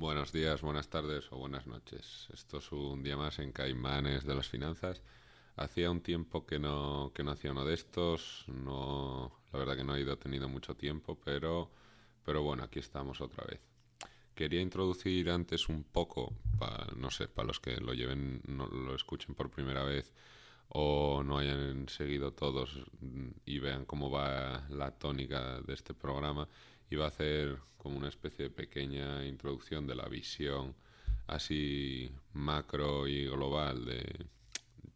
Buenos días, buenas tardes o buenas noches. Esto es un día más en Caimanes de las Finanzas. Hacía un tiempo que no, que no hacía uno de estos. No, la verdad que no he ido tenido mucho tiempo, pero, pero bueno, aquí estamos otra vez. Quería introducir antes un poco, para, no sé, para los que lo lleven, no lo escuchen por primera vez o no hayan seguido todos y vean cómo va la tónica de este programa, iba a hacer como una especie de pequeña introducción de la visión así macro y global de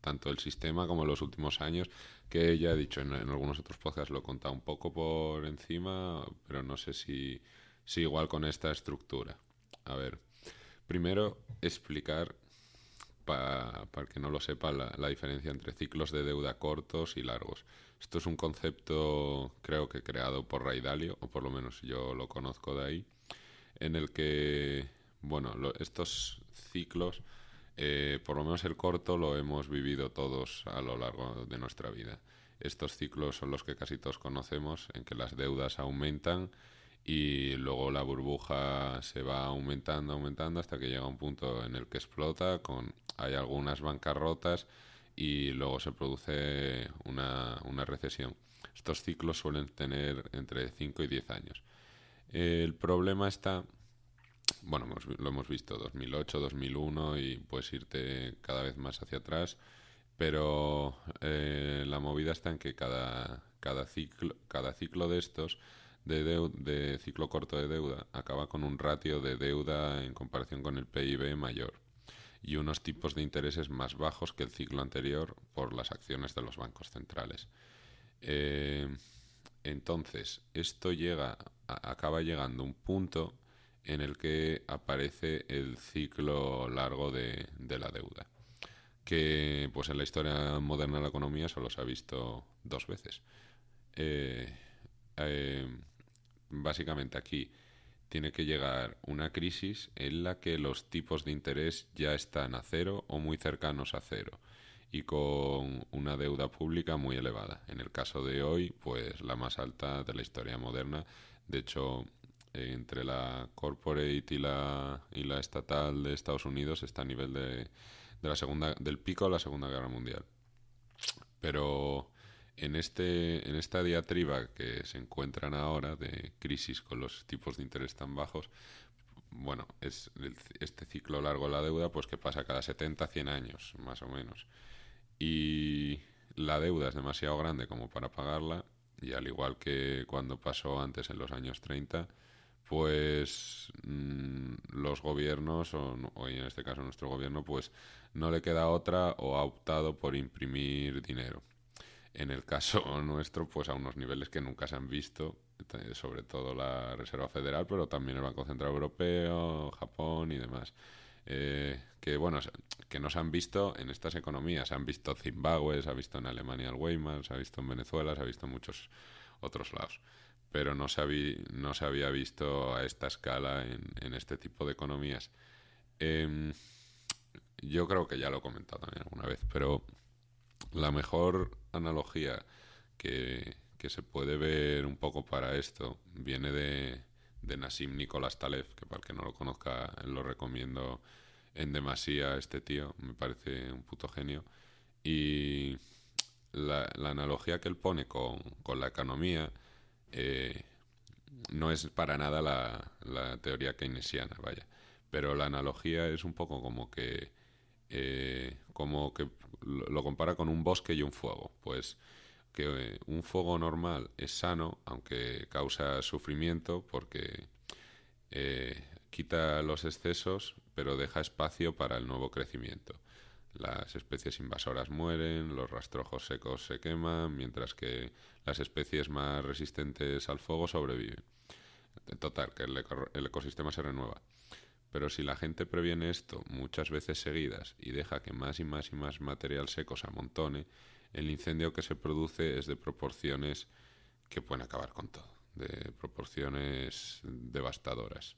tanto el sistema como los últimos años, que ya he dicho en, algunos otros podcasts lo he contado un poco por encima, pero no sé si, si igual con esta estructura. A ver, primero explicar, para, para que no lo sepa, la diferencia entre ciclos de deuda cortos y largos. Esto es un concepto, creo que creado por Ray Dalio, o por lo menos yo lo conozco de ahí, en el que, bueno, estos ciclos, eh, por lo menos el corto, lo hemos vivido todos a lo largo de nuestra vida. Estos ciclos son los que casi todos conocemos, en que las deudas aumentan y luego la burbuja se va aumentando, aumentando hasta que llega un punto en el que explota, con hay algunas bancarrotas y luego se produce una, una recesión. Estos ciclos suelen tener entre 5 y 10 años. El problema está, bueno, lo hemos visto 2008, 2001 y puedes irte cada vez más hacia atrás, pero eh, la movida está en que cada, cada, ciclo, cada ciclo de estos, de, de ciclo corto de deuda, acaba con un ratio de deuda en comparación con el PIB mayor y unos tipos de intereses más bajos que el ciclo anterior por las acciones de los bancos centrales. Eh, entonces, esto llega, acaba llegando a un punto en el que aparece el ciclo largo de, la deuda, que pues en la historia moderna de la economía solo se ha visto dos veces. Eh, eh, básicamente aquí tiene que llegar una crisis en la que los tipos de interés ya están a cero o muy cercanos a cero y con una deuda pública muy elevada. En el caso de hoy, pues la más alta de la historia moderna. De hecho, entre la corporate y la, estatal de Estados Unidos está a nivel de, de la segunda, del pico de la Segunda Guerra Mundial. Pero en, este, en esta diatriba que se encuentran ahora de crisis con los tipos de interés tan bajos, bueno, es este ciclo largo de la deuda, pues que pasa cada 70, 100 años, más o menos. Y la deuda es demasiado grande como para pagarla, y al igual que cuando pasó antes en los años 30, pues mm, los gobiernos, o, o, en este caso nuestro gobierno, pues no le queda otra o ha optado por imprimir dinero en el caso nuestro, pues a unos niveles que nunca se han visto, sobre todo la Reserva Federal, pero también el Banco Central Europeo, Japón y demás. Eh, que bueno, que no se han visto en estas economías. Se han visto Zimbabue, se ha visto en Alemania el Weimar, se ha visto en Venezuela, se ha visto en muchos otros lados. Pero no se, no se había visto a esta escala en, este tipo de economías. Em, yo creo que ya lo he comentado también alguna vez, pero la mejor analogía que, se puede ver un poco para esto viene de, de Nassim Nicolás Taleb, que para el que no lo conozca lo recomiendo en demasía este tío, me parece un puto genio. Y la, analogía que él pone con, la economía eh, no es para nada la, la, teoría keynesiana, vaya. Pero la analogía es un poco como que, eh, como que lo compara con un bosque y un fuego. Pues que eh, un fuego normal es sano, aunque causa sufrimiento porque eh, quita los excesos, pero deja espacio para el nuevo crecimiento. Las especies invasoras mueren, los rastrojos secos se queman, mientras que las especies más resistentes al fuego sobreviven. Total, que el, ecosistema se renueva. Pero si la gente previene esto muchas veces seguidas y deja que más y más y más material seco se amontone, el incendio que se produce es de proporciones que pueden acabar con todo, de proporciones devastadoras.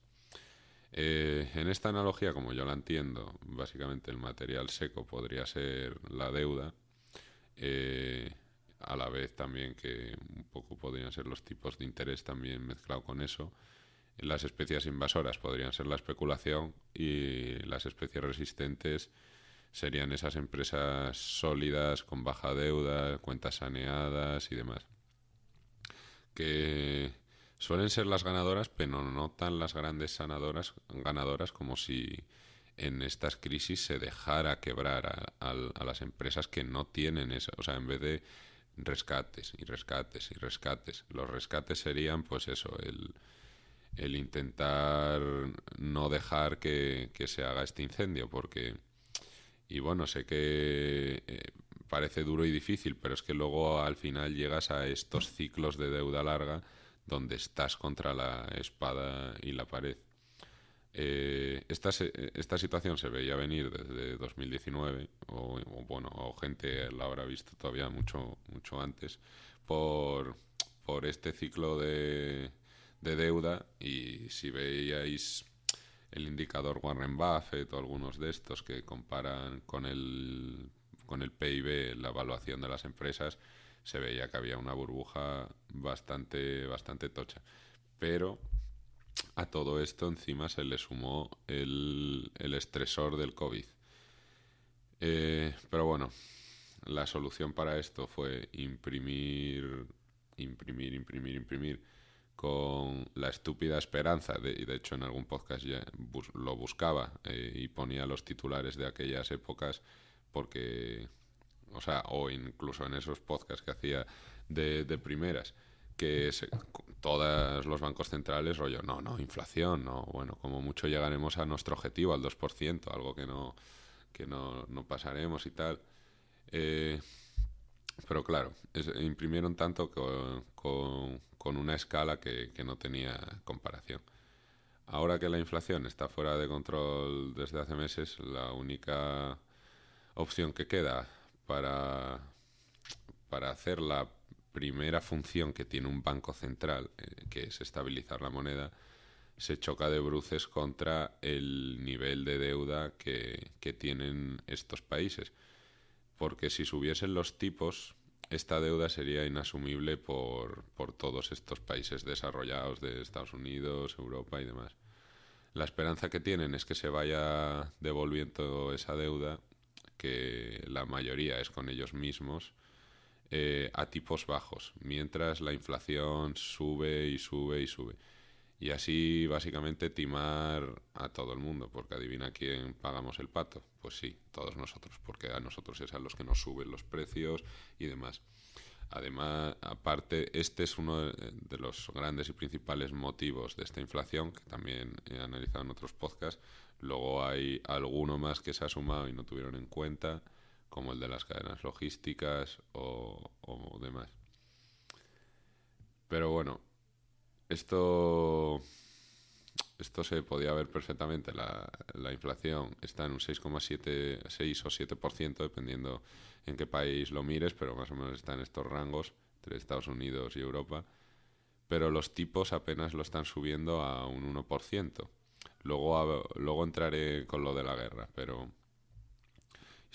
Eh, en esta analogía, como yo la entiendo, básicamente el material seco podría ser la deuda, eh, a la vez también que un poco podrían ser los tipos de interés también mezclado con eso. Las especies invasoras podrían ser la especulación y las especies resistentes serían esas empresas sólidas, con baja deuda, cuentas saneadas y demás. Que suelen ser las ganadoras, pero no tan las grandes sanadoras, ganadoras como si en estas crisis se dejara quebrar a, a las empresas que no tienen eso. O sea, en vez de rescates y rescates y rescates. Los rescates serían, pues eso, el, el intentar no dejar que, se haga este incendio, porque, y bueno, sé que eh, parece duro y difícil, pero es que luego al final llegas a estos ciclos de deuda larga donde estás contra la espada y la pared. Eh, esta, esta situación se veía venir desde 2019, o, bueno, o gente la habrá visto todavía mucho, mucho antes, por, por este ciclo de, de deuda. Y si veíais el indicador Warren Buffett o algunos de estos que comparan con el, con el PIB la evaluación de las empresas, se veía que había una burbuja bastante, bastante tocha. Pero a todo esto encima se le sumó el, estresor del COVID. Eh, pero bueno, la solución para esto fue imprimir, imprimir, imprimir, imprimir con la estúpida esperanza, de, y de hecho en algún podcast ya lo buscaba eh, y ponía los titulares de aquellas épocas porque, o sea, o incluso en esos podcasts que hacía de, primeras, que se, todos los bancos centrales, rollo, no, no, inflación, no, bueno, como mucho llegaremos a nuestro objetivo, al 2%, algo que no, que no, no pasaremos y tal. Eh, pero claro, imprimieron tanto con, con, una escala que, que, no tenía comparación. Ahora que la inflación está fuera de control desde hace meses, la única opción que queda para, para hacer la primera función que tiene un banco central, eh, que es estabilizar la moneda, se choca de bruces contra el nivel de deuda que, tienen estos países. Porque si subiesen los tipos, esta deuda sería inasumible por, por todos estos países desarrollados de Estados Unidos, Europa y demás. La esperanza que tienen es que se vaya devolviendo esa deuda, que la mayoría es con ellos mismos, eh, a tipos bajos, mientras la inflación sube y sube y sube. Y así básicamente timar a todo el mundo, porque adivina quién pagamos el pato. Pues sí, todos nosotros, porque a nosotros es a los que nos suben los precios y demás. Además, aparte, este es uno de los grandes y principales motivos de esta inflación, que también he analizado en otros podcasts. Luego hay alguno más que se ha sumado y no tuvieron en cuenta como el de las cadenas logísticas o, demás. Pero bueno, esto, esto se podía ver perfectamente. La, la inflación está en un 6,7 6 o 7%, dependiendo en qué país lo mires, pero más o menos está en estos rangos entre Estados Unidos y Europa. Pero los tipos apenas lo están subiendo a un 1%. Luego, luego entraré con lo de la guerra, pero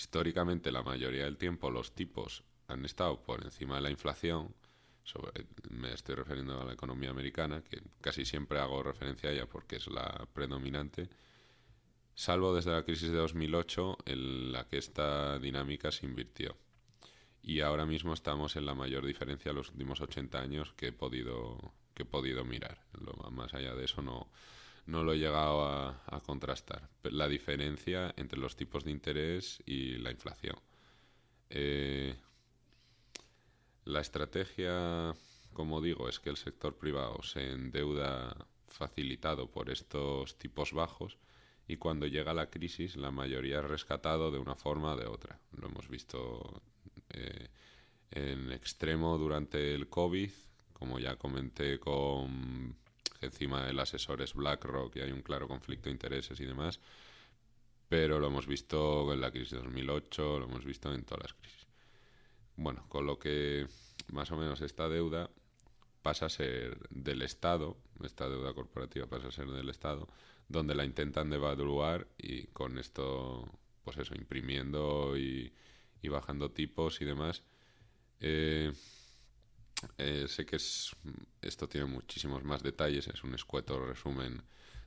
Históricamente, la mayoría del tiempo los tipos han estado por encima de la inflación. Me estoy refiriendo a la economía americana, que casi siempre hago referencia a ella porque es la predominante, salvo desde la crisis de 2008 en la que esta dinámica se invirtió. Y ahora mismo estamos en la mayor diferencia de los últimos 80 años que he podido, que he podido mirar. más allá de eso no, no lo he llegado a, contrastar. La diferencia entre los tipos de interés y la inflación. Eh, la estrategia, como digo, es que el sector privado se endeuda facilitado por estos tipos bajos y cuando llega la crisis la mayoría es rescatado de una forma o de otra. Lo hemos visto eh, en extremo durante el COVID, como ya comenté con encima el asesor es BlackRock y hay un claro conflicto de intereses y demás, pero lo hemos visto en la crisis de 2008, lo hemos visto en todas las crisis. Bueno, con lo que más o menos esta deuda pasa a ser del Estado, esta deuda corporativa pasa a ser del Estado, donde la intentan devaluar y con esto, pues eso, imprimiendo y, bajando tipos y demás. Eh, eh, sé que es, esto tiene muchísimos más detalles, es un escueto resumen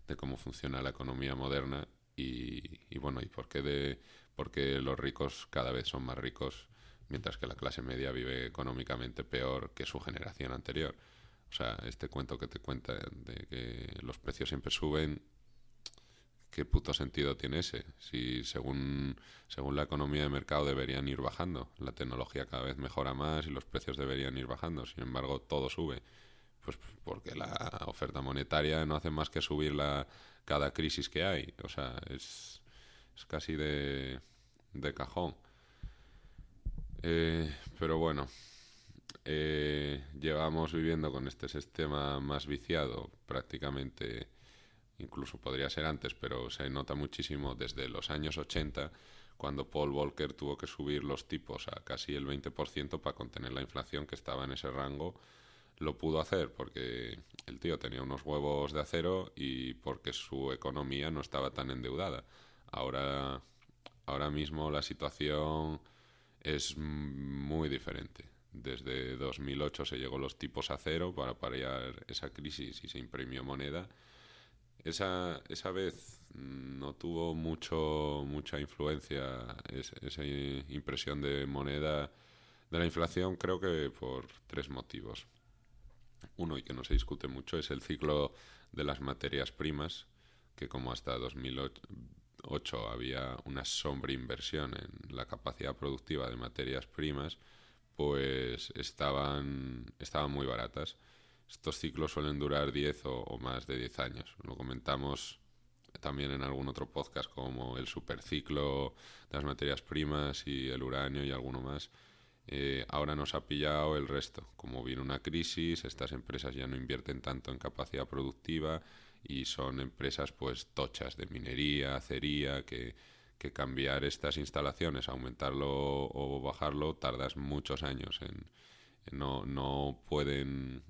de cómo funciona la economía moderna y, bueno, y por qué, de, por qué los ricos cada vez son más ricos mientras que la clase media vive económicamente peor que su generación anterior. O sea, este cuento que te cuenta de que los precios siempre suben, ¿qué puto sentido tiene ese? Si según, según la economía de mercado deberían ir bajando, la tecnología cada vez mejora más y los precios deberían ir bajando, sin embargo todo sube. Pues porque la oferta monetaria no hace más que subir la, cada crisis que hay. O sea, es, es casi de, de cajón. Eh, pero bueno, eh, llevamos viviendo con este sistema más viciado prácticamente, incluso podría ser antes, pero se nota muchísimo desde los años 80, cuando Paul Volcker tuvo que subir los tipos a casi el 20% para contener la inflación que estaba en ese rango. Lo pudo hacer porque el tío tenía unos huevos de acero y porque su economía no estaba tan endeudada. Ahora, ahora mismo la situación es muy diferente. Desde 2008 se llegó los tipos a cero para paliar esa crisis y se imprimió moneda. Esa, esa vez no tuvo mucho, mucha influencia esa impresión de moneda de la inflación, creo que por tres motivos. Uno, y que no se discute mucho, es el ciclo de las materias primas, que como hasta 2008 8 había una sombra inversión en la capacidad productiva de materias primas, pues estaban, estaban muy baratas. Estos ciclos suelen durar 10 o, más de 10 años. Lo comentamos también en algún otro podcast como el superciclo de las materias primas y el uranio y alguno más. Eh, ahora nos ha pillado el resto. Como viene una crisis, estas empresas ya no invierten tanto en capacidad productiva y son empresas pues tochas de minería, acería, que, que cambiar estas instalaciones, aumentarlo o bajarlo, tardas muchos años en, no, no pueden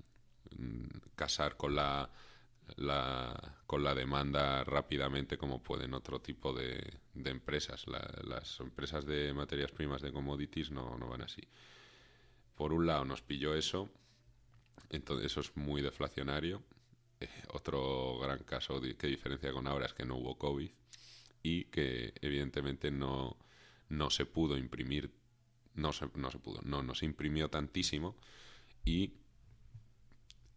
mm, casar con la, con la demanda rápidamente como pueden otro tipo de, de empresas. las empresas de materias primas de commodities no, no van así. Por un lado nos pilló eso, entonces eso es muy deflacionario otro gran caso que diferencia con ahora es que no hubo COVID y que evidentemente no, no se pudo imprimir, no se, no se pudo, no, no se imprimió tantísimo y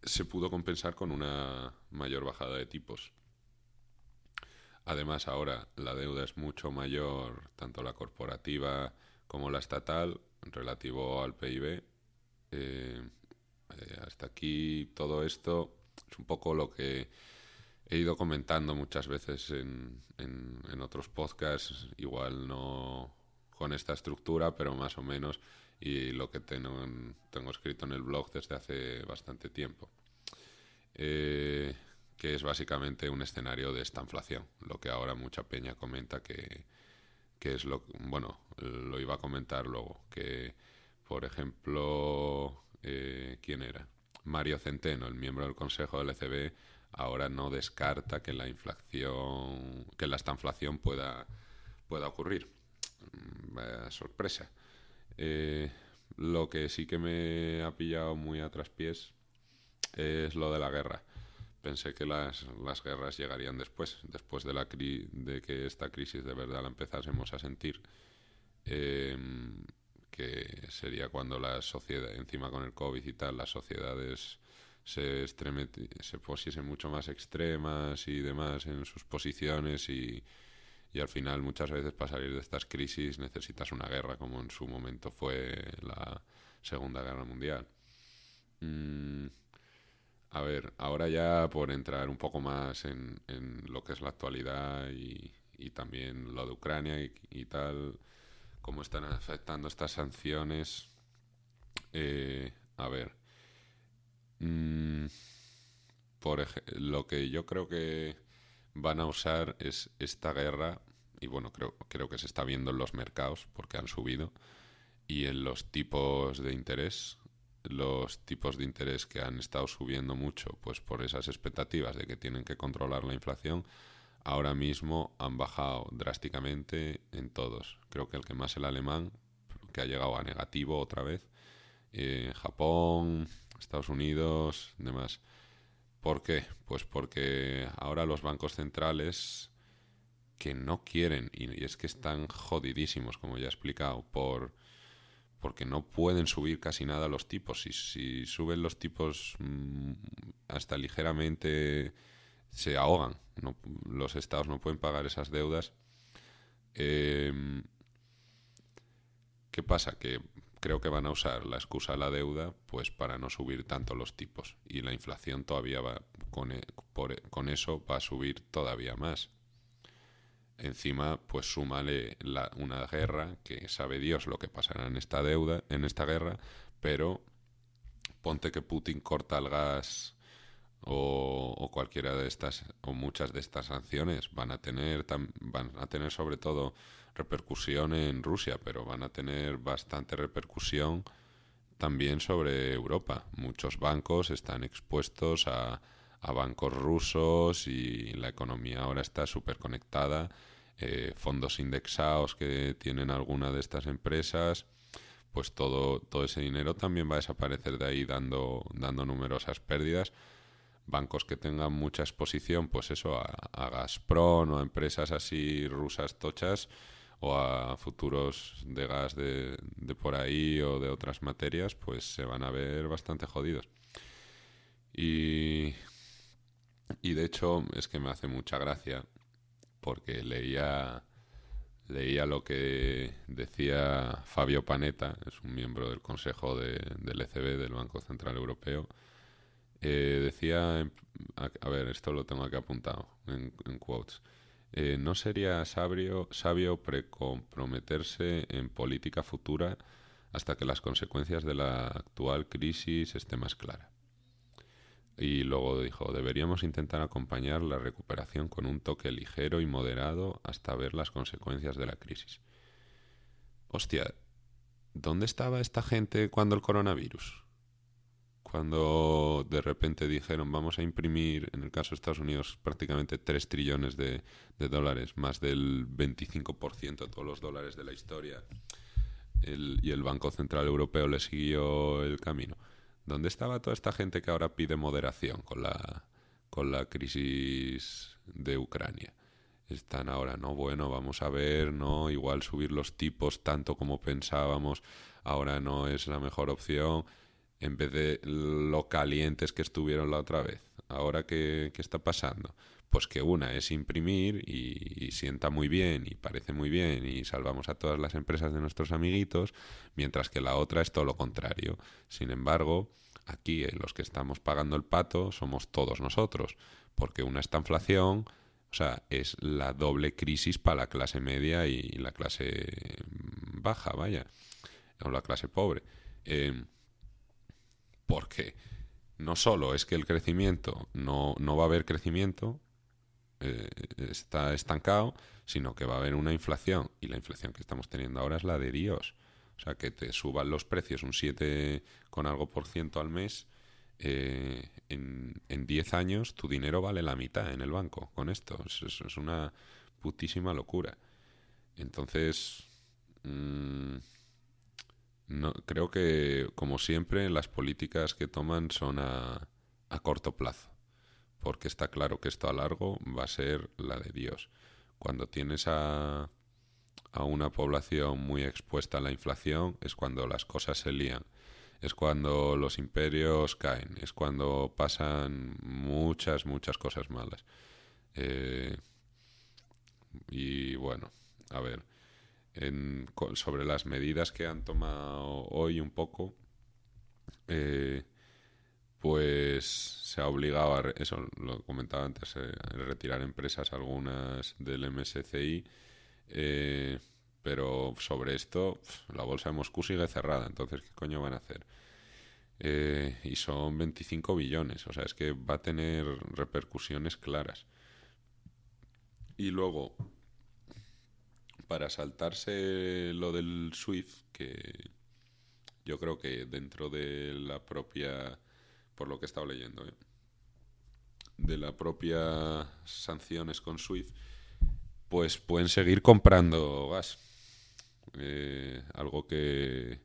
se pudo compensar con una mayor bajada de tipos. Además, ahora la deuda es mucho mayor, tanto la corporativa como la estatal, relativo al PIB. Eh, eh, hasta aquí todo esto es un poco lo que he ido comentando muchas veces en, en, otros podcasts, igual no con esta estructura, pero más o menos, y lo que tengo, tengo escrito en el blog desde hace bastante tiempo. Eh, que es básicamente un escenario de esta inflación, lo que ahora mucha peña comenta que, que es lo bueno, lo iba a comentar luego, que por ejemplo, eh, ¿quién era? Mario Centeno, el miembro del Consejo del ECB, ahora no descarta que la inflación, que la estanflación pueda, pueda ocurrir. Mm, sorpresa. Eh, lo que sí que me ha pillado muy a traspiés es lo de la guerra. Pensé que las, las guerras llegarían después, después de, la de que esta crisis de verdad la empezásemos a sentir. Eh, que sería cuando la sociedad, encima con el COVID y tal, las sociedades se, se pusiesen mucho más extremas y demás en sus posiciones y, y al final muchas veces para salir de estas crisis necesitas una guerra como en su momento fue la Segunda Guerra Mundial. Mm, a ver, ahora ya por entrar un poco más en, en lo que es la actualidad y, y también lo de Ucrania y, y tal, cómo están afectando estas sanciones. Eh, a ver. Mm, por lo que yo creo que van a usar es esta guerra, y bueno, creo, creo que se está viendo en los mercados porque han subido, y en los tipos de interés, los tipos de interés que han estado subiendo mucho, pues por esas expectativas de que tienen que controlar la inflación, ahora mismo han bajado drásticamente en todos. Creo que el que más el alemán, que ha llegado a negativo otra vez, eh, Japón, Estados Unidos, demás. ¿Por qué? Pues porque ahora los bancos centrales que no quieren, y es que están jodidísimos, como ya he explicado, por porque no pueden subir casi nada los tipos. Si, suben los tipos mm, hasta ligeramente se ahogan. Los estados no pueden pagar esas deudas. Em, ¿Qué pasa? Que creo que van a usar la excusa de la deuda pues para no subir tanto los tipos y la inflación todavía va con, e, por, con eso va a subir todavía más encima pues súmale la, una guerra que sabe Dios lo que pasará en esta deuda, en esta guerra, pero ponte que Putin corta el gas o, cualquiera de estas o muchas de estas sanciones van a tener van a tener sobre todo repercusión en Rusia, pero van a tener bastante repercusión también sobre Europa. Muchos bancos están expuestos a, a bancos rusos y la economía ahora está súper conectada eh, fondos indexados que tienen alguna de estas empresas, pues todo, todo ese dinero también va a desaparecer de ahí dando, dando numerosas pérdidas. Bancos que tengan mucha exposición, pues eso, a, Gazprom o a empresas así rusas tochas o a futuros de gas de, de por ahí o de otras materias, pues se van a ver bastante jodidos. Y, y de hecho es que me hace mucha gracia porque leía, leía lo que decía Fabio Panetta, es un miembro del Consejo del ECB, del Banco Central Europeo. Eh, decía, a, ver, esto lo tengo aquí apuntado en, quotes. Eh, no sería sabio, sabio precomprometerse en política futura hasta que las consecuencias de la actual crisis estén más claras. Y luego dijo, deberíamos intentar acompañar la recuperación con un toque ligero y moderado hasta ver las consecuencias de la crisis. Hostia, ¿dónde estaba esta gente cuando el coronavirus? Cuando de repente dijeron vamos a imprimir, en el caso de Estados Unidos, prácticamente 3 trillones de, dólares, más del 25% de todos los dólares de la historia, y el Banco Central Europeo le siguió el camino. ¿Dónde estaba toda esta gente que ahora pide moderación con la, con la crisis de Ucrania? Están ahora, no, bueno, vamos a ver, no, igual subir los tipos tanto como pensábamos, ahora no es la mejor opción, en vez de lo calientes que estuvieron la otra vez. Ahora, ¿qué, qué está pasando? Pues que una es imprimir y, sienta muy bien y parece muy bien y salvamos a todas las empresas de nuestros amiguitos, mientras que la otra es todo lo contrario. Sin embargo, aquí eh, los que estamos pagando el pato somos todos nosotros, porque una esta inflación, o sea, es la doble crisis para la clase media y la clase baja, vaya, o la clase pobre. Eh, porque no solo es que el crecimiento no, no va a haber crecimiento, eh, está estancado, sino que va a haber una inflación y la inflación que estamos teniendo ahora es la de Dios. O sea, que te suban los precios un 7 con algo por ciento al mes, eh, en, en 10 años tu dinero vale la mitad en el banco con esto. Es, una putísima locura. Entonces, mm, no, creo que, como siempre, las políticas que toman son a, a corto plazo porque está claro que esto a largo va a ser la de Dios. Cuando tienes a, a una población muy expuesta a la inflación es cuando las cosas se lían, es cuando los imperios caen, es cuando pasan muchas, muchas cosas malas. Eh, y bueno, a ver, sobre las medidas que han tomado hoy un poco, eh, pues se ha obligado a, eso lo comentaba antes, eh, retirar empresas algunas del MSCI, eh, pero sobre esto la bolsa de Moscú sigue cerrada, entonces ¿qué coño van a hacer? Y son 25 billones, o sea, es que va a tener repercusiones claras. Y luego, para saltarse lo del SWIFT, que yo creo que dentro de la propia, por lo que he estado leyendo, ¿eh? de la propia sanciones con SWIFT, pues pueden seguir comprando gas. Eh, algo que,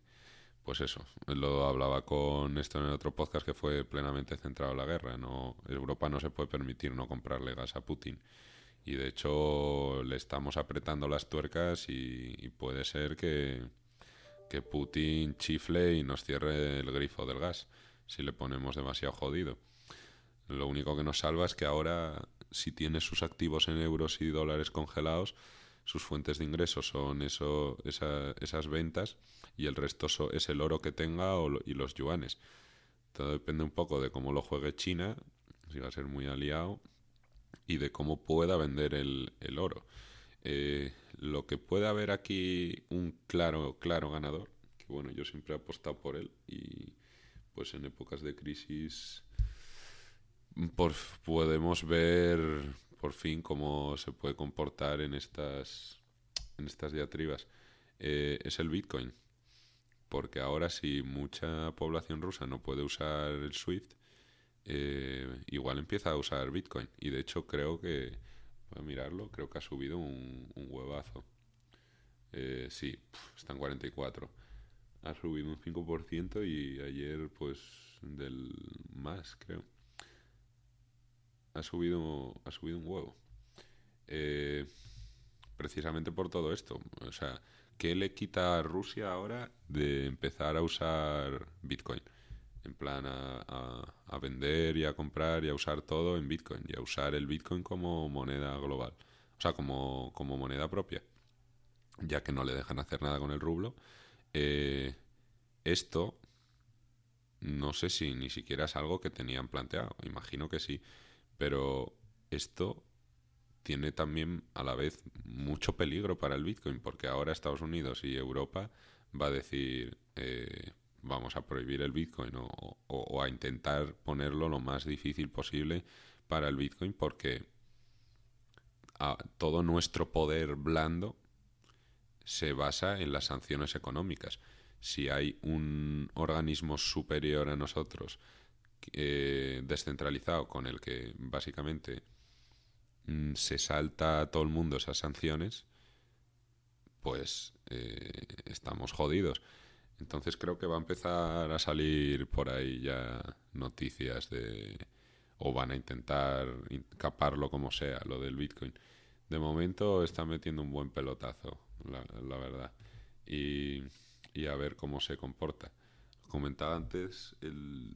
pues eso, lo hablaba con esto en otro podcast que fue plenamente centrado en la guerra. No, Europa no se puede permitir no comprarle gas a Putin. Y de hecho le estamos apretando las tuercas y, puede ser que, que Putin chifle y nos cierre el grifo del gas si le ponemos demasiado jodido. Lo único que nos salva es que ahora, si tiene sus activos en euros y dólares congelados, sus fuentes de ingresos son eso, esas ventas y el resto es el oro que tenga y los yuanes. Todo depende un poco de cómo lo juegue China, si va a ser muy aliado, y de cómo pueda vender el, oro. Eh, lo que puede haber aquí un claro, claro ganador, que bueno, yo siempre he apostado por él y pues en épocas de crisis podemos ver por fin cómo se puede comportar en estas, en estas diatribas. Eh, es el Bitcoin. Porque ahora si mucha población rusa no puede usar el SWIFT, eh, igual empieza a usar Bitcoin. Y de hecho creo que, voy mirarlo, creo que ha subido un, huevazo. Eh, sí, está en 44. Ha subido un 5% y ayer pues del más, creo ha subido, ha subido un huevo. Eh, precisamente por todo esto. O sea, ¿qué le quita a Rusia ahora de empezar a usar Bitcoin? En plan, a, vender y a comprar y a usar todo en Bitcoin y a usar el Bitcoin como moneda global. O sea, como, como moneda propia. Ya que no le dejan hacer nada con el rublo. Eh, esto no sé si ni siquiera es algo que tenían planteado. Imagino que sí. Pero esto tiene también a la vez mucho peligro para el Bitcoin, porque ahora Estados Unidos y Europa va a decir eh, vamos a prohibir el Bitcoin o, a intentar ponerlo lo más difícil posible para el Bitcoin, porque todo nuestro poder blando se basa en las sanciones económicas. Si hay un organismo superior a nosotros eh, descentralizado con el que básicamente mm, se salta a todo el mundo esas sanciones, pues eh, estamos jodidos. Entonces creo que va a empezar a salir por ahí ya noticias de... o van a intentar caparlo como sea, lo del Bitcoin. De momento está metiendo un buen pelotazo, la, verdad. Y, y a ver cómo se comporta comentaba antes, el,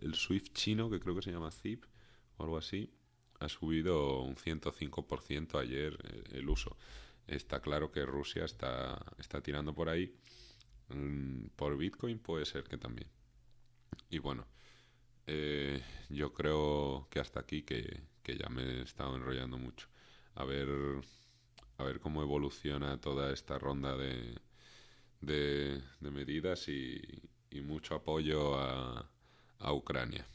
el, Swift chino, que creo que se llama Zip o algo así, ha subido un 105% ayer eh, el uso. Está claro que Rusia está, está tirando por ahí. Mm, por Bitcoin puede ser que también. Y bueno, eh, yo creo que hasta aquí, que, que, ya me he estado enrollando mucho. A ver, a ver cómo evoluciona toda esta ronda de, de, medidas y, y mucho apoyo a, a Ucrania.